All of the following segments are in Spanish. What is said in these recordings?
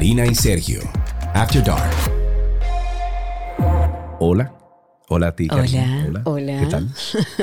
Karina y Sergio, After Dark. Hola. Hola a ti, Karina. Hola, hola. ¿Qué tal?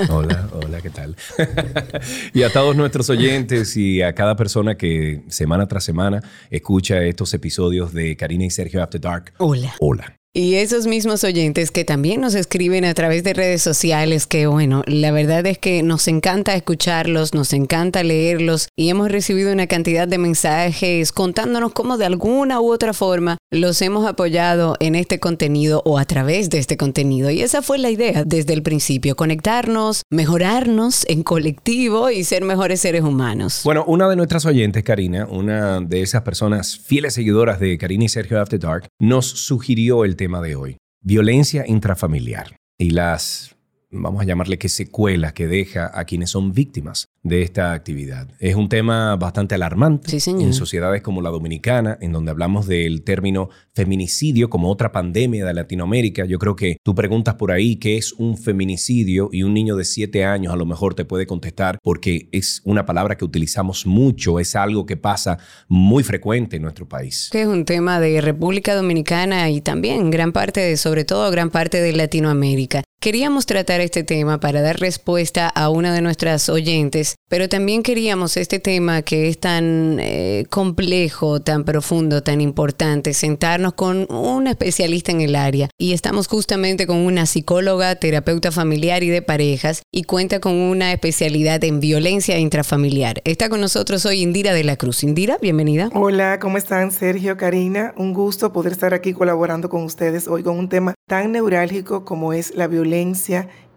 Hola, hola, ¿qué tal? y a todos nuestros oyentes y a cada persona que semana tras semana escucha estos episodios de Karina y Sergio After Dark. Hola. Hola. Y esos mismos oyentes que también nos escriben a través de redes sociales, que bueno, la verdad es que nos encanta escucharlos, nos encanta leerlos y hemos recibido una cantidad de mensajes contándonos cómo de alguna u otra forma los hemos apoyado en este contenido o a través de este contenido. Y esa fue la idea desde el principio, conectarnos, mejorarnos en colectivo y ser mejores seres humanos. Bueno, una de nuestras oyentes, Karina, una de esas personas fieles seguidoras de Karina y Sergio After Dark, nos sugirió el tema de hoy. Violencia intrafamiliar y las, vamos a llamarle que secuelas que deja a quienes son víctimas de esta actividad. Es un tema bastante alarmante en sociedades como la dominicana, en donde hablamos del término feminicidio como otra pandemia de Latinoamérica. Yo creo que tú preguntas por ahí qué es un feminicidio y un niño de siete años a lo mejor te puede contestar porque es una palabra que utilizamos mucho, es algo que pasa muy frecuente en nuestro país. Que es un tema de República Dominicana y también gran parte de, sobre todo gran parte de Latinoamérica. Queríamos tratar este tema para dar respuesta a una de nuestras oyentes pero también queríamos este tema que es tan eh, complejo, tan profundo, tan importante, sentarnos con un especialista en el área. Y estamos justamente con una psicóloga, terapeuta familiar y de parejas y cuenta con una especialidad en violencia intrafamiliar. Está con nosotros hoy Indira de la Cruz. Indira, bienvenida. Hola, ¿cómo están Sergio, Karina? Un gusto poder estar aquí colaborando con ustedes hoy con un tema tan neurálgico como es la violencia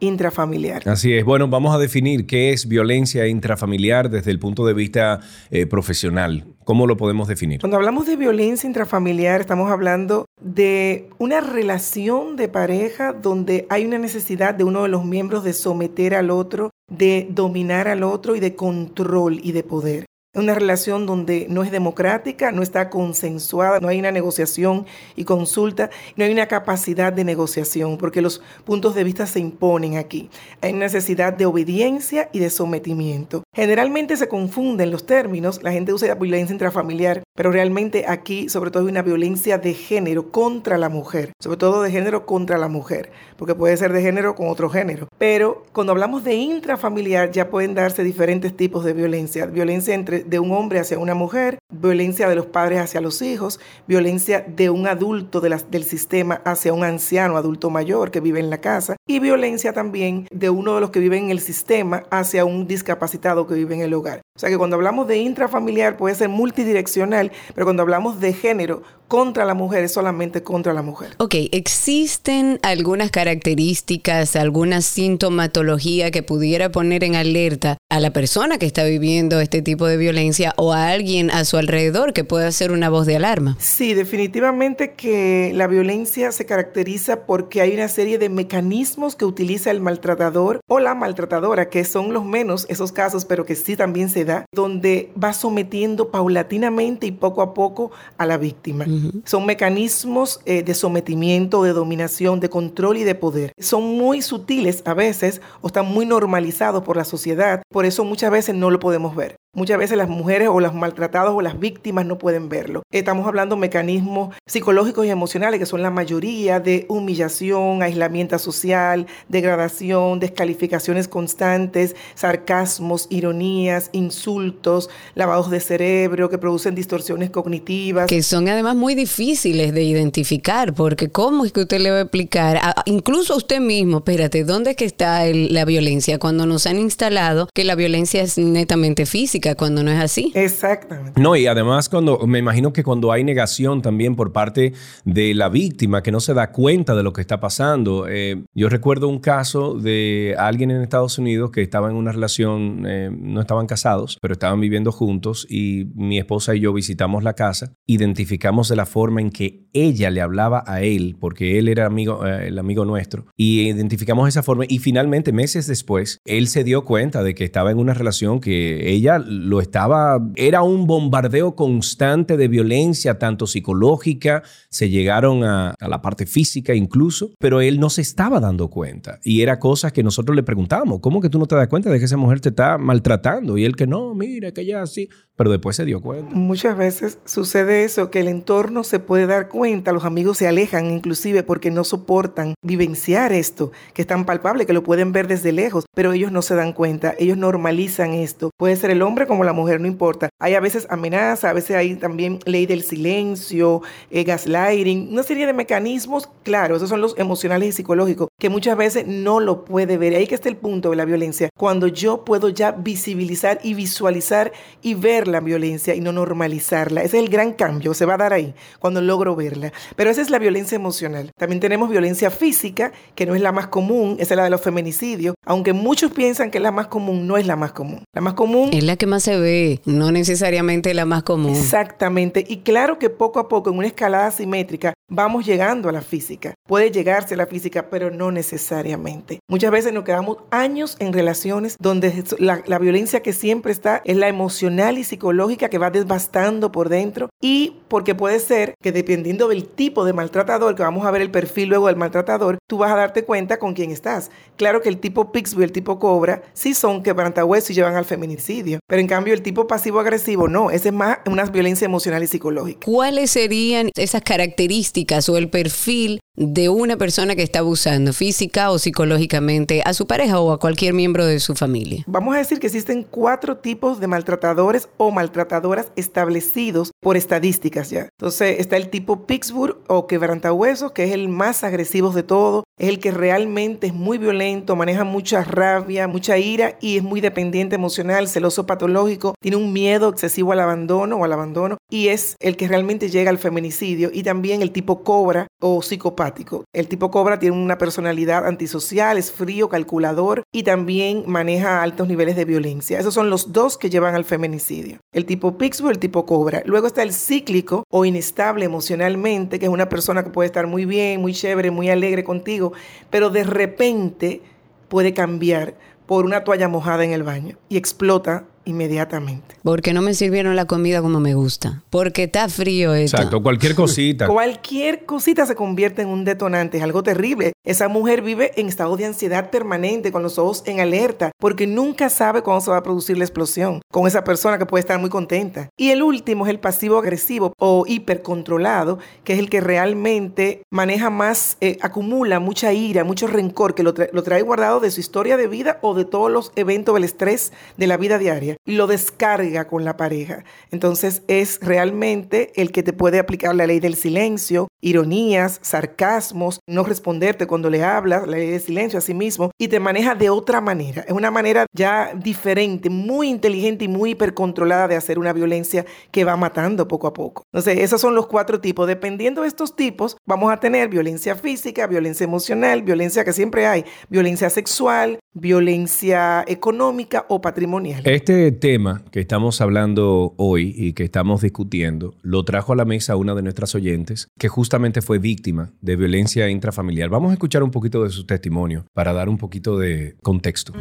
intrafamiliar. Así es. Bueno, vamos a definir qué es violencia intrafamiliar desde el punto de vista eh, profesional. ¿Cómo lo podemos definir? Cuando hablamos de violencia intrafamiliar, estamos hablando de una relación de pareja donde hay una necesidad de uno de los miembros de someter al otro, de dominar al otro y de control y de poder una relación donde no es democrática, no está consensuada, no hay una negociación y consulta, no hay una capacidad de negociación, porque los puntos de vista se imponen aquí. Hay necesidad de obediencia y de sometimiento. Generalmente se confunden los términos, la gente usa la violencia intrafamiliar, pero realmente aquí sobre todo hay una violencia de género contra la mujer, sobre todo de género contra la mujer, porque puede ser de género con otro género. Pero cuando hablamos de intrafamiliar ya pueden darse diferentes tipos de violencia, violencia entre de un hombre hacia una mujer, violencia de los padres hacia los hijos, violencia de un adulto de del sistema hacia un anciano adulto mayor que vive en la casa y violencia también de uno de los que vive en el sistema hacia un discapacitado que vive en el hogar. O sea que cuando hablamos de intrafamiliar puede ser multidireccional, pero cuando hablamos de género contra la mujer es solamente contra la mujer. Ok, ¿existen algunas características, alguna sintomatología que pudiera poner en alerta a la persona que está viviendo este tipo de violencia o a alguien a su alrededor que pueda ser una voz de alarma? Sí, definitivamente que la violencia se caracteriza porque hay una serie de mecanismos que utiliza el maltratador o la maltratadora, que son los menos esos casos, pero que sí también se da, donde va sometiendo paulatinamente y poco a poco a la víctima. Son mecanismos eh, de sometimiento, de dominación, de control y de poder. Son muy sutiles a veces o están muy normalizados por la sociedad, por eso muchas veces no lo podemos ver. Muchas veces las mujeres o los maltratados o las víctimas no pueden verlo. Estamos hablando de mecanismos psicológicos y emocionales que son la mayoría de humillación, aislamiento social, degradación, descalificaciones constantes, sarcasmos, ironías, insultos, lavados de cerebro que producen distorsiones cognitivas. Que son además muy difíciles de identificar porque ¿cómo es que usted le va a explicar? incluso a usted mismo, espérate, ¿dónde es que está la violencia? Cuando nos han instalado que la violencia es netamente física cuando no es así. Exactamente. No, y además cuando me imagino que cuando hay negación también por parte de la víctima que no se da cuenta de lo que está pasando. Eh, yo recuerdo un caso de alguien en Estados Unidos que estaba en una relación, eh, no estaban casados, pero estaban viviendo juntos y mi esposa y yo visitamos la casa, identificamos de la forma en que ella le hablaba a él, porque él era amigo, eh, el amigo nuestro, y identificamos esa forma y finalmente meses después él se dio cuenta de que estaba en una relación que ella lo estaba, era un bombardeo constante de violencia, tanto psicológica, se llegaron a, la parte física incluso, pero él no se estaba dando cuenta. Y era cosas que nosotros le preguntábamos, ¿cómo que tú no te das cuenta de que esa mujer te está maltratando? Y él que no, mire, que ya así, pero después se dio cuenta. Muchas veces sucede eso, que el entorno se puede dar cuenta, los amigos se alejan inclusive porque no soportan vivenciar esto, que es tan palpable, que lo pueden ver desde lejos, pero ellos no se dan cuenta, ellos normalizan esto. Puede ser el hombre como la mujer, no importa. Hay a veces amenaza, a veces hay también ley del silencio, eh, gaslighting, una serie de mecanismos, claro, esos son los emocionales y psicológicos, que muchas veces no lo puede ver. Ahí que está el punto de la violencia, cuando yo puedo ya visibilizar y visualizar y ver la violencia y no normalizarla. Ese es el gran cambio, se va a dar ahí cuando logro verla. Pero esa es la violencia emocional. También tenemos violencia física, que no es la más común, esa es la de los feminicidios, aunque muchos piensan que es la más común, no es la más común. La más común es la que más se ve, no necesariamente la más común. Exactamente. Y claro que poco a poco, en una escalada simétrica, vamos llegando a la física. Puede llegarse a la física, pero no necesariamente. Muchas veces nos quedamos años en relaciones donde la, la violencia que siempre está es la emocional y psicológica que va devastando por dentro y porque puede ser que dependiendo del tipo de maltratador, que vamos a ver el perfil luego del maltratador, tú vas a darte cuenta con quién estás. Claro que el tipo Pixby, el tipo Cobra, sí son quebrantahuesos y llevan al feminicidio, pero en cambio el tipo pasivo-agresivo no, ese es más una violencia emocional y psicológica. ¿Cuáles serían esas características o el perfil de una persona que está abusando física o psicológicamente a su pareja o a cualquier miembro de su familia? Vamos a decir que existen cuatro tipos de maltratadores o maltratadoras establecidos por estadísticas ya. Entonces está el tipo Pittsburgh o quebrantahuesos, que es el más agresivo de todo, es el que realmente es muy violento, maneja mucha rabia, mucha ira y es muy dependiente emocional, celoso patológico, tiene un miedo excesivo al abandono o al abandono y es el que realmente llega al feminicidio y también el tipo cobra o psicopático. El tipo cobra tiene una personalidad antisocial, es frío, calculador y también maneja altos niveles de violencia. Esos son los dos que llevan al feminicidio. El tipo Pittsburgh, el tipo cobra. Luego está el cíclico o inestable emocionalmente, que es una persona que puede estar muy bien, muy chévere, muy alegre contigo, pero de repente puede cambiar por una toalla mojada en el baño y explota inmediatamente. Porque no me sirvieron la comida como me gusta. Porque está frío esto. Exacto, cualquier cosita. cualquier cosita se convierte en un detonante, es algo terrible. Esa mujer vive en estado de ansiedad permanente, con los ojos en alerta, porque nunca sabe cuándo se va a producir la explosión con esa persona que puede estar muy contenta. Y el último es el pasivo agresivo o hipercontrolado, que es el que realmente maneja más, eh, acumula mucha ira, mucho rencor, que lo, lo trae guardado de su historia de vida o de todos los eventos del estrés de la vida diaria y lo descarga con la pareja. Entonces es realmente el que te puede aplicar la ley del silencio, ironías, sarcasmos, no responderte cuando le hablas, la ley del silencio a sí mismo, y te maneja de otra manera. Es una manera ya diferente, muy inteligente y muy hipercontrolada de hacer una violencia que va matando poco a poco. Entonces, esos son los cuatro tipos. Dependiendo de estos tipos, vamos a tener violencia física, violencia emocional, violencia que siempre hay, violencia sexual, violencia económica o patrimonial. Este tema que estamos hablando hoy y que estamos discutiendo lo trajo a la mesa una de nuestras oyentes que justamente fue víctima de violencia intrafamiliar. Vamos a escuchar un poquito de su testimonio para dar un poquito de contexto.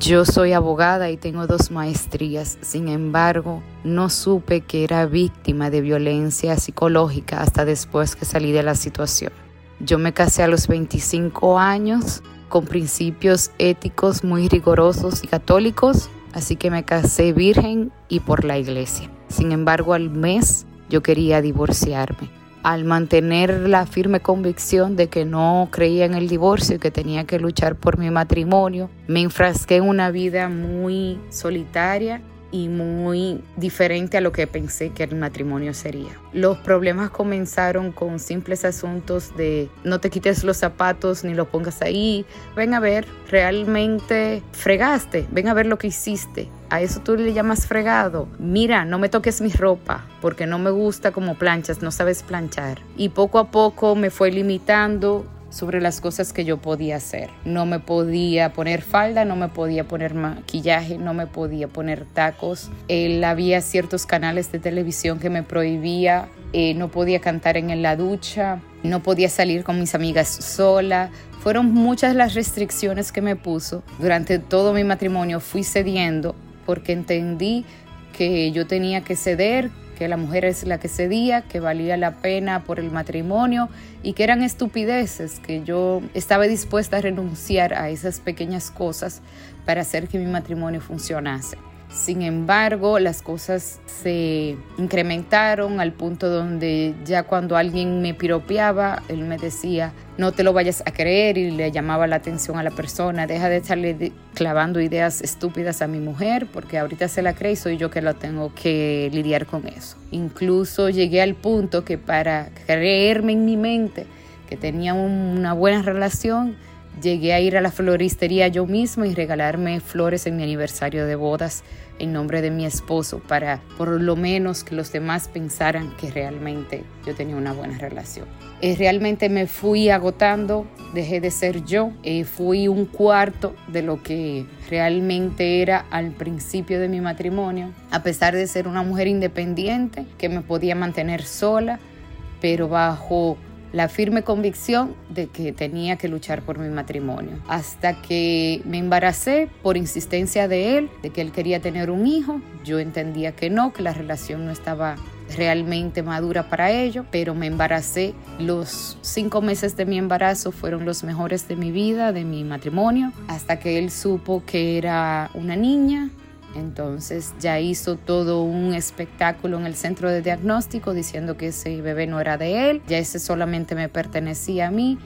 Yo soy abogada y tengo dos maestrías, sin embargo, no supe que era víctima de violencia psicológica hasta después que salí de la situación. Yo me casé a los 25 años con principios éticos muy rigurosos y católicos, así que me casé virgen y por la iglesia. Sin embargo, al mes yo quería divorciarme. Al mantener la firme convicción de que no creía en el divorcio y que tenía que luchar por mi matrimonio, me enfrasqué en una vida muy solitaria y muy diferente a lo que pensé que el matrimonio sería. Los problemas comenzaron con simples asuntos de no te quites los zapatos ni los pongas ahí, ven a ver, realmente fregaste, ven a ver lo que hiciste. A eso tú le llamas fregado. Mira, no me toques mi ropa porque no me gusta como planchas, no sabes planchar. Y poco a poco me fue limitando sobre las cosas que yo podía hacer. No me podía poner falda, no me podía poner maquillaje, no me podía poner tacos. Él había ciertos canales de televisión que me prohibía, eh, no podía cantar en la ducha, no podía salir con mis amigas sola. Fueron muchas las restricciones que me puso. Durante todo mi matrimonio fui cediendo porque entendí que yo tenía que ceder, que la mujer es la que cedía, que valía la pena por el matrimonio y que eran estupideces, que yo estaba dispuesta a renunciar a esas pequeñas cosas para hacer que mi matrimonio funcionase. Sin embargo, las cosas se incrementaron al punto donde ya cuando alguien me piropeaba, él me decía, no te lo vayas a creer y le llamaba la atención a la persona, deja de estarle clavando ideas estúpidas a mi mujer porque ahorita se la cree y soy yo que la tengo que lidiar con eso. Incluso llegué al punto que para creerme en mi mente que tenía una buena relación, Llegué a ir a la floristería yo misma y regalarme flores en mi aniversario de bodas en nombre de mi esposo para por lo menos que los demás pensaran que realmente yo tenía una buena relación. Eh, realmente me fui agotando, dejé de ser yo, eh, fui un cuarto de lo que realmente era al principio de mi matrimonio, a pesar de ser una mujer independiente que me podía mantener sola, pero bajo la firme convicción de que tenía que luchar por mi matrimonio. Hasta que me embaracé por insistencia de él, de que él quería tener un hijo. Yo entendía que no, que la relación no estaba realmente madura para ello, pero me embaracé. Los cinco meses de mi embarazo fueron los mejores de mi vida, de mi matrimonio, hasta que él supo que era una niña entonces ya hizo todo un espectáculo en el centro de diagnóstico diciendo que ese bebé no era de él, ya ese solamente me pertenecía a mí.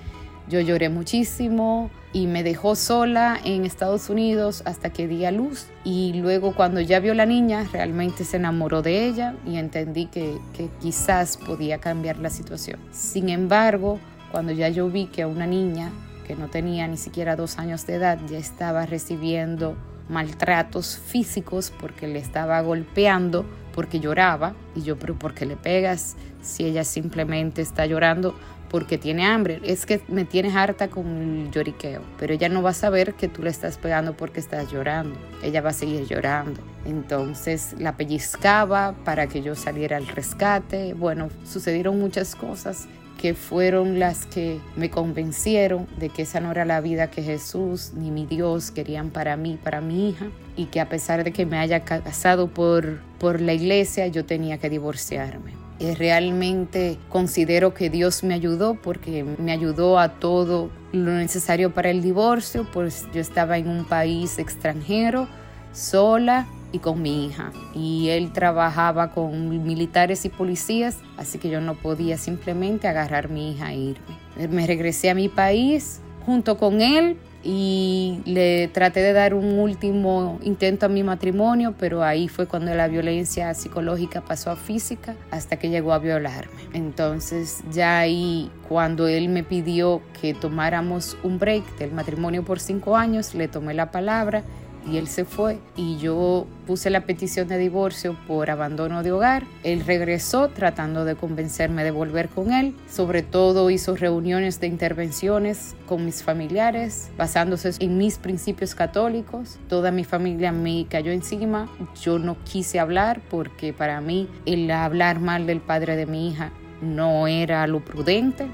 Yo lloré muchísimo y me dejó sola en Estados Unidos hasta que di a luz. Y luego cuando ya vio la niña, realmente se enamoró de ella y entendí que, que quizás podía cambiar la situación. Sin embargo, cuando ya yo vi que a una niña que no tenía ni siquiera dos años de edad ya estaba recibiendo maltratos físicos porque le estaba golpeando, porque lloraba. Y yo, pero ¿por qué le pegas si ella simplemente está llorando? Porque tiene hambre. Es que me tienes harta con el lloriqueo. Pero ella no va a saber que tú le estás pegando porque estás llorando. Ella va a seguir llorando. Entonces la pellizcaba para que yo saliera al rescate. Bueno, sucedieron muchas cosas que fueron las que me convencieron de que esa no era la vida que Jesús ni mi Dios querían para mí, para mi hija, y que a pesar de que me haya casado por, por la iglesia, yo tenía que divorciarme. Y realmente considero que Dios me ayudó porque me ayudó a todo lo necesario para el divorcio, pues yo estaba en un país extranjero, sola, y con mi hija. Y él trabajaba con militares y policías, así que yo no podía simplemente agarrar a mi hija e irme. Me regresé a mi país junto con él y le traté de dar un último intento a mi matrimonio, pero ahí fue cuando la violencia psicológica pasó a física hasta que llegó a violarme. Entonces ya ahí cuando él me pidió que tomáramos un break del matrimonio por cinco años, le tomé la palabra y él se fue y yo puse la petición de divorcio por abandono de hogar. Él regresó tratando de convencerme de volver con él. Sobre todo hizo reuniones de intervenciones con mis familiares basándose en mis principios católicos. Toda mi familia me cayó encima. Yo no quise hablar porque para mí el hablar mal del padre de mi hija no era lo prudente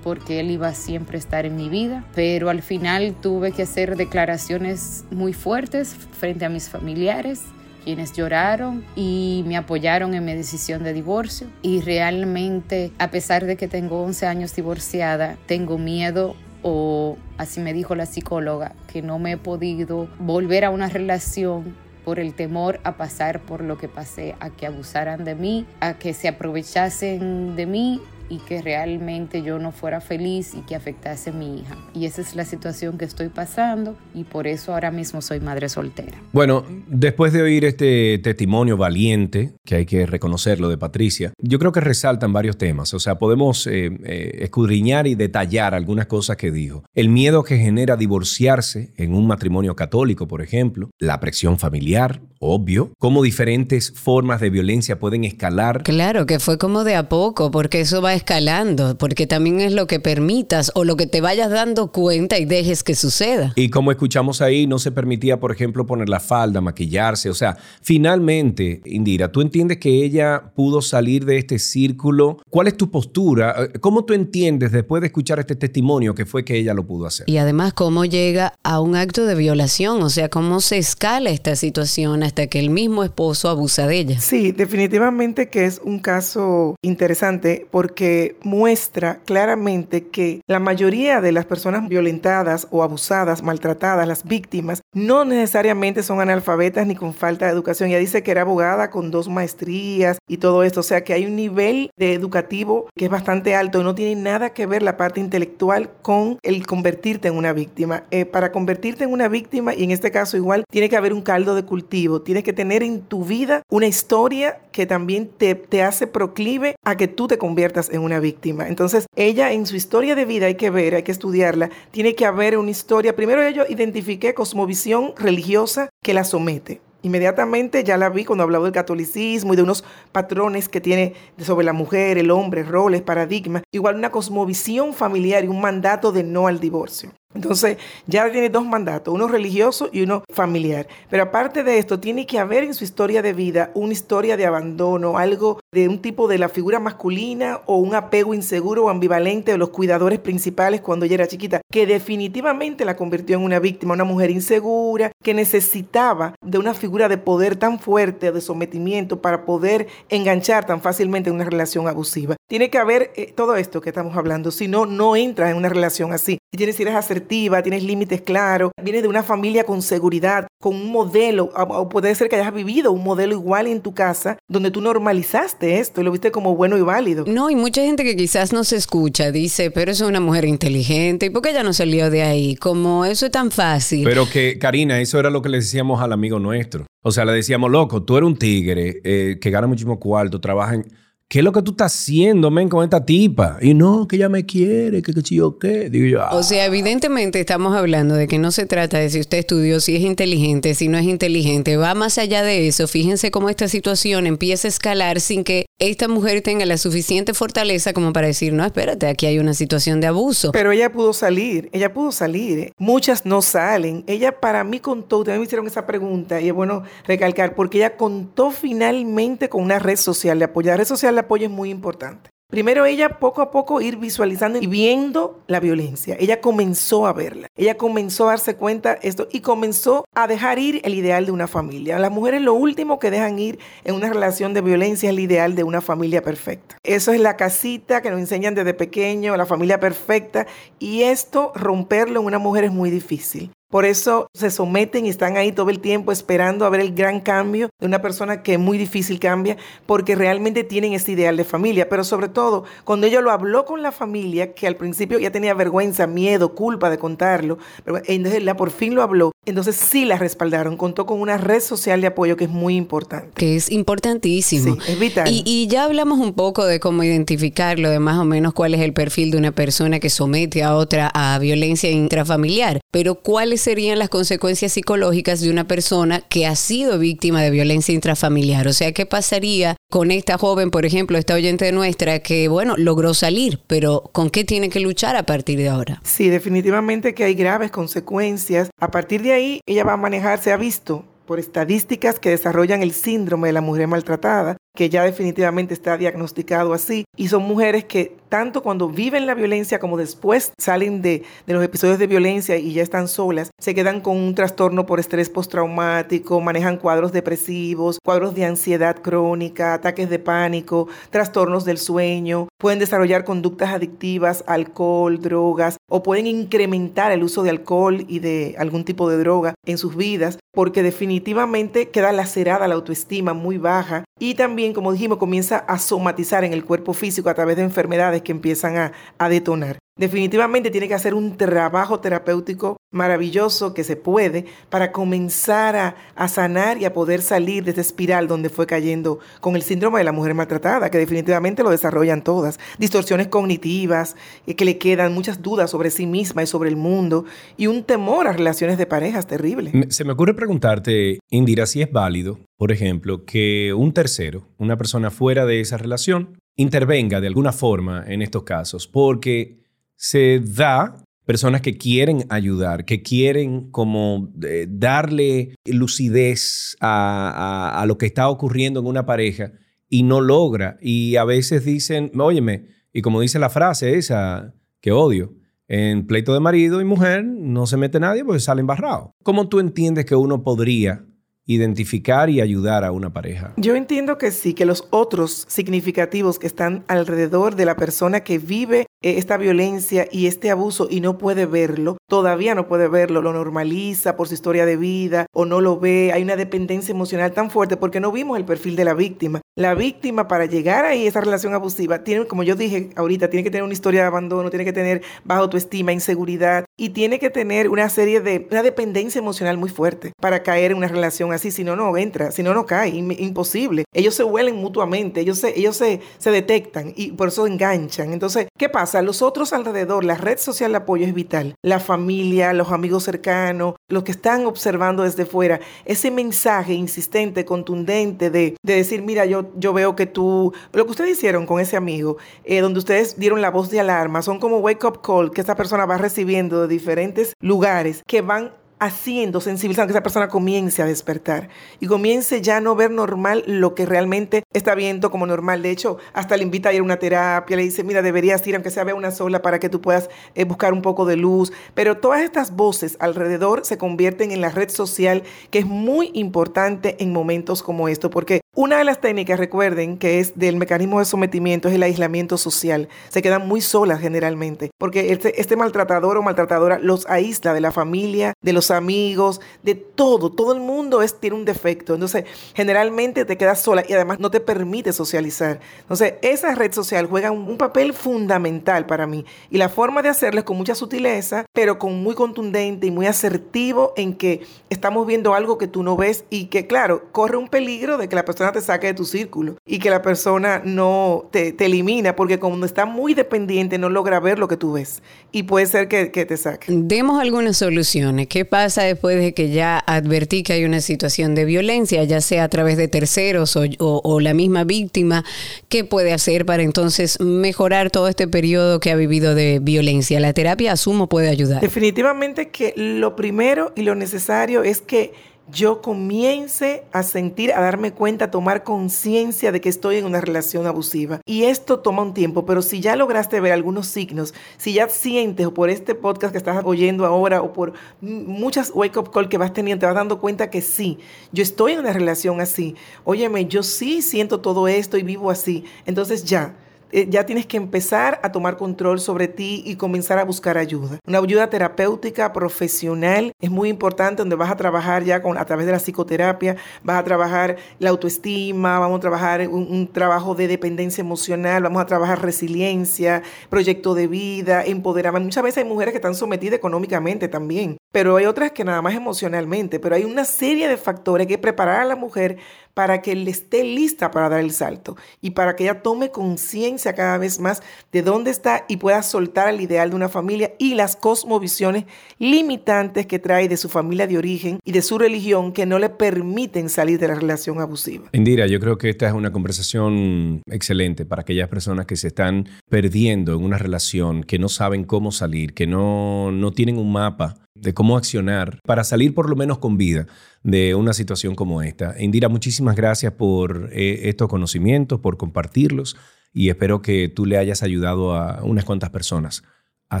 porque él iba siempre a estar en mi vida, pero al final tuve que hacer declaraciones muy fuertes frente a mis familiares quienes lloraron y me apoyaron en mi decisión de divorcio. Y realmente, a pesar de que tengo 11 años divorciada, tengo miedo o así me dijo la psicóloga, que no me he podido volver a una relación por el temor a pasar por lo que pasé, a que abusaran de mí, a que se aprovechasen de mí y que realmente yo no fuera feliz y que afectase a mi hija. Y esa es la situación que estoy pasando y por eso ahora mismo soy madre soltera. Bueno, después de oír este testimonio valiente, que hay que reconocerlo de Patricia, yo creo que resaltan varios temas. O sea, podemos eh, eh, escudriñar y detallar algunas cosas que dijo. El miedo que genera divorciarse en un matrimonio católico, por ejemplo, la presión familiar, obvio, cómo diferentes formas de violencia pueden escalar. Claro, que fue como de a poco, porque eso va escalando, porque también es lo que permitas o lo que te vayas dando cuenta y dejes que suceda. Y como escuchamos ahí, no se permitía, por ejemplo, poner la falda, maquillarse. O sea, finalmente, Indira, ¿tú entiendes que ella pudo salir de este círculo? ¿Cuál es tu postura? Eh, ¿Cómo tú entiendes después de escuchar este testimonio que fue que ella lo pudo hacer? Y además, ¿cómo llega a un acto de violación? O sea, ¿cómo se escala esta situación hasta que el mismo esposo abusa de ella? Sí, definitivamente que es un caso interesante porque muestra claramente que la mayoría de las personas violentadas o abusadas, maltratadas, las víctimas, no necesariamente son analfabetas ni con falta de educación. Ya dice que era abogada con dos maestrías y todo esto. O sea que hay un nivel educativo que es bastante alto y no tiene nada que ver la parte intelectual con el convertirte en una víctima. Eh, para convertirte en una víctima, y en este caso igual, tiene que haber un caldo de cultivo. Tienes que tener en tu vida una historia que también te, te hace proclive a que tú te conviertas en una víctima. Entonces, ella en su historia de vida hay que ver, hay que estudiarla, tiene que haber una historia. Primero yo identifiqué cosmovisión religiosa que la somete. Inmediatamente ya la vi cuando hablaba del catolicismo y de unos patrones que tiene sobre la mujer, el hombre, roles, paradigmas. Igual una cosmovisión familiar y un mandato de no al divorcio. Entonces, ya tiene dos mandatos, uno religioso y uno familiar. Pero aparte de esto, tiene que haber en su historia de vida una historia de abandono, algo de un tipo de la figura masculina o un apego inseguro o ambivalente de los cuidadores principales cuando ella era chiquita, que definitivamente la convirtió en una víctima, una mujer insegura, que necesitaba de una figura de poder tan fuerte, de sometimiento, para poder enganchar tan fácilmente en una relación abusiva. Tiene que haber eh, todo esto que estamos hablando, si no, no entras en una relación así. Tienes, eres asertiva, tienes límites claros, vienes de una familia con seguridad, con un modelo, o puede ser que hayas vivido un modelo igual en tu casa, donde tú normalizaste esto y lo viste como bueno y válido. No, y mucha gente que quizás no se escucha dice, pero es una mujer inteligente, ¿y por qué ella no salió de ahí? Como eso es tan fácil. Pero que, Karina, eso era lo que le decíamos al amigo nuestro. O sea, le decíamos, loco, tú eres un tigre eh, que gana muchísimo cuarto, trabaja en ¿Qué es lo que tú estás haciendo, men, con esta tipa? Y no, que ella me quiere, que qué chido qué. Digo yo, O sea, ah". evidentemente estamos hablando de que no se trata de si usted estudió, si es inteligente, si no es inteligente. Va más allá de eso. Fíjense cómo esta situación empieza a escalar sin que esta mujer tenga la suficiente fortaleza como para decir, no, espérate, aquí hay una situación de abuso. Pero ella pudo salir, ella pudo salir. Muchas no salen. Ella para mí contó, ustedes me hicieron esa pregunta y es bueno recalcar, porque ella contó finalmente con una red social de apoyo. La red social de apoyo es muy importante. Primero ella poco a poco ir visualizando y viendo la violencia. Ella comenzó a verla. Ella comenzó a darse cuenta esto y comenzó a dejar ir el ideal de una familia. Las mujeres lo último que dejan ir en una relación de violencia es el ideal de una familia perfecta. Eso es la casita que nos enseñan desde pequeño, la familia perfecta y esto romperlo en una mujer es muy difícil. Por eso se someten y están ahí todo el tiempo esperando a ver el gran cambio de una persona que muy difícil cambia porque realmente tienen ese ideal de familia. Pero sobre todo, cuando ella lo habló con la familia, que al principio ya tenía vergüenza, miedo, culpa de contarlo, pero entonces la por fin lo habló, entonces sí la respaldaron. Contó con una red social de apoyo que es muy importante. Que es importantísimo. Sí, es vital. Y, y ya hablamos un poco de cómo identificarlo, de más o menos cuál es el perfil de una persona que somete a otra a violencia intrafamiliar. Pero cuál serían las consecuencias psicológicas de una persona que ha sido víctima de violencia intrafamiliar. O sea, ¿qué pasaría con esta joven, por ejemplo, esta oyente nuestra, que, bueno, logró salir, pero ¿con qué tiene que luchar a partir de ahora? Sí, definitivamente que hay graves consecuencias. A partir de ahí, ella va a manejar, se ha visto por estadísticas que desarrollan el síndrome de la mujer maltratada, que ya definitivamente está diagnosticado así, y son mujeres que tanto cuando viven la violencia como después salen de, de, los episodios de violencia y ya están solas, se quedan con un trastorno por estrés postraumático, manejan cuadros depresivos, cuadros de ansiedad crónica, ataques de pánico, trastornos del sueño, pueden desarrollar conductas adictivas, alcohol, drogas, o pueden incrementar el uso de alcohol y de algún tipo de droga en sus vidas, porque definitivamente queda lacerada la autoestima muy baja y también, como dijimos, comienza a somatizar en el cuerpo físico a través de enfermedades que empiezan a, a detonar. Definitivamente tiene que hacer un trabajo terapéutico maravilloso que se puede para comenzar a, sanar y a poder salir de esta espiral donde fue cayendo con el síndrome de la mujer maltratada, que definitivamente lo desarrollan todas. Distorsiones cognitivas, eh, que le quedan muchas dudas sobre sí misma y sobre el mundo, y un temor a relaciones de parejas terrible. Se me ocurre preguntarte, Indira, si es válido, por ejemplo, que un tercero, una persona fuera de esa relación, intervenga de alguna forma en estos casos, porque se da personas que quieren ayudar, que quieren como eh, darle lucidez a, a, lo que está ocurriendo en una pareja y no logra. Y a veces dicen, óyeme, y como dice la frase esa que odio, en pleito de marido y mujer no se mete nadie porque sale embarrado. ¿Cómo tú entiendes que uno podría identificar y ayudar a una pareja? Yo entiendo que sí, que los otros significativos que están alrededor de la persona que vive esta violencia y este abuso y no puede verlo, todavía no puede verlo, lo normaliza por su historia de vida o no lo ve, hay una dependencia emocional tan fuerte porque no vimos el perfil de la víctima. La víctima para llegar ahí, esa relación abusiva, tiene, como yo dije ahorita, tiene que tener una historia de abandono, tiene que tener baja autoestima, inseguridad y tiene que tener una serie de, una dependencia emocional muy fuerte para caer en una relación así, si no, no entra, si no, no cae, imposible. Ellos se huelen mutuamente, ellos se, ellos se, se detectan y por eso enganchan. Entonces, ¿qué pasa? Los otros alrededor, la red social de apoyo es vital. La familia, los amigos cercanos, los que están observando desde fuera, ese mensaje insistente, contundente de, decir, mira, yo, yo veo que tú, lo que ustedes hicieron con ese amigo, eh, donde ustedes dieron la voz de alarma, son como wake up call que esa persona va recibiendo de diferentes lugares que van haciendo, sensibilizando, que esa persona comience a despertar y comience ya a no ver normal lo que realmente está viendo como normal. De hecho, hasta le invita a ir a una terapia, le dice, mira, deberías ir, aunque sea una sola, para que tú puedas eh, buscar un poco de luz. Pero todas estas voces alrededor se convierten en la red social, que es muy importante en momentos como esto, porque una de las técnicas, recuerden, que es del mecanismo de sometimiento, es el aislamiento social. Se quedan muy solas generalmente, porque este, este maltratador o maltratadora los aísla de la familia, de los amigos, de todo. Todo el mundo tiene un defecto. Entonces, generalmente te quedas sola y además no te permite socializar. Entonces, esa red social juega un, papel fundamental para mí. Y la forma de hacerlo es con mucha sutileza, pero con muy contundente y muy asertivo en que estamos viendo algo que tú no ves y que, claro, corre un peligro de que la persona te saque de tu círculo y que la persona no te, elimina, porque cuando está muy dependiente no logra ver lo que tú ves y puede ser que, que te saque. Demos algunas soluciones. ¿Qué pasa después de que ya advertí que hay una situación de violencia, ya sea a través de terceros o, la misma víctima? ¿Qué puede hacer para entonces mejorar todo este periodo que ha vivido de violencia? La terapia, asumo, puede ayudar. Definitivamente que lo primero y lo necesario es que yo comience a sentir, a darme cuenta, a tomar conciencia de que estoy en una relación abusiva. Y esto toma un tiempo, pero si ya lograste ver algunos signos, si ya sientes o por este podcast que estás oyendo ahora o por muchas wake up call que vas teniendo, te vas dando cuenta que sí, yo estoy en una relación así. Óyeme, yo sí siento todo esto y vivo así. Entonces ya eh, ya tienes que empezar a tomar control sobre ti y comenzar a buscar ayuda. Una ayuda terapéutica profesional es muy importante donde vas a trabajar ya con, a través de la psicoterapia, vas a trabajar la autoestima, vamos a trabajar un, un trabajo de dependencia emocional, vamos a trabajar resiliencia, proyecto de vida, empoderamiento. Muchas veces hay mujeres que están sometidas económicamente también, pero hay otras que nada más emocionalmente, pero hay una serie de factores que preparar a la mujer para que le esté lista para dar el salto y para que ella tome conciencia cada vez más de dónde está y pueda soltar el ideal de una familia y las cosmovisiones limitantes que trae de su familia de origen y de su religión que no le permiten salir de la relación abusiva. Indira, yo creo que esta es una conversación excelente para aquellas personas que se están perdiendo en una relación, que no saben cómo salir, que no, no tienen un mapa de cómo accionar para salir por lo menos con vida de una situación como esta. Indira, muchísimas gracias por eh, estos conocimientos, por compartirlos y espero que tú le hayas ayudado a unas cuantas personas a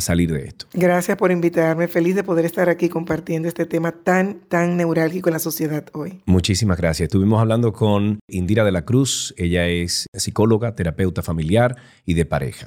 salir de esto. Gracias por invitarme, feliz de poder estar aquí compartiendo este tema tan, tan neurálgico en la sociedad hoy. Muchísimas gracias. Estuvimos hablando con Indira de la Cruz, ella es psicóloga, terapeuta familiar y de pareja.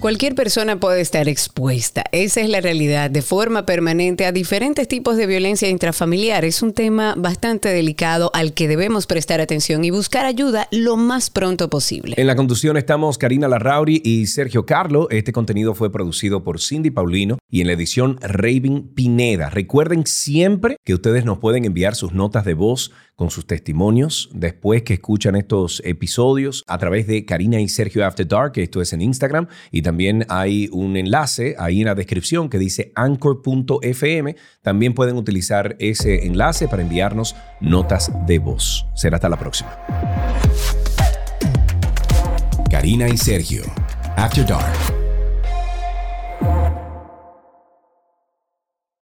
Cualquier persona puede estar expuesta, esa es la realidad, de forma permanente a diferentes tipos de violencia intrafamiliar. Es un tema bastante delicado al que debemos prestar atención y buscar ayuda lo más pronto posible. En la conducción estamos Karina Larrauri y Sergio Carlo. Este contenido fue producido por Cindy Paulino y en la edición Raven Pineda. Recuerden siempre que ustedes nos pueden enviar sus notas de voz con sus testimonios después que escuchan estos episodios a través de Karina y Sergio After Dark, esto es en Instagram, y también hay un enlace ahí en la descripción que dice anchor.fm. También pueden utilizar ese enlace para enviarnos notas de voz. Será hasta la próxima. Karina y Sergio, After Dark.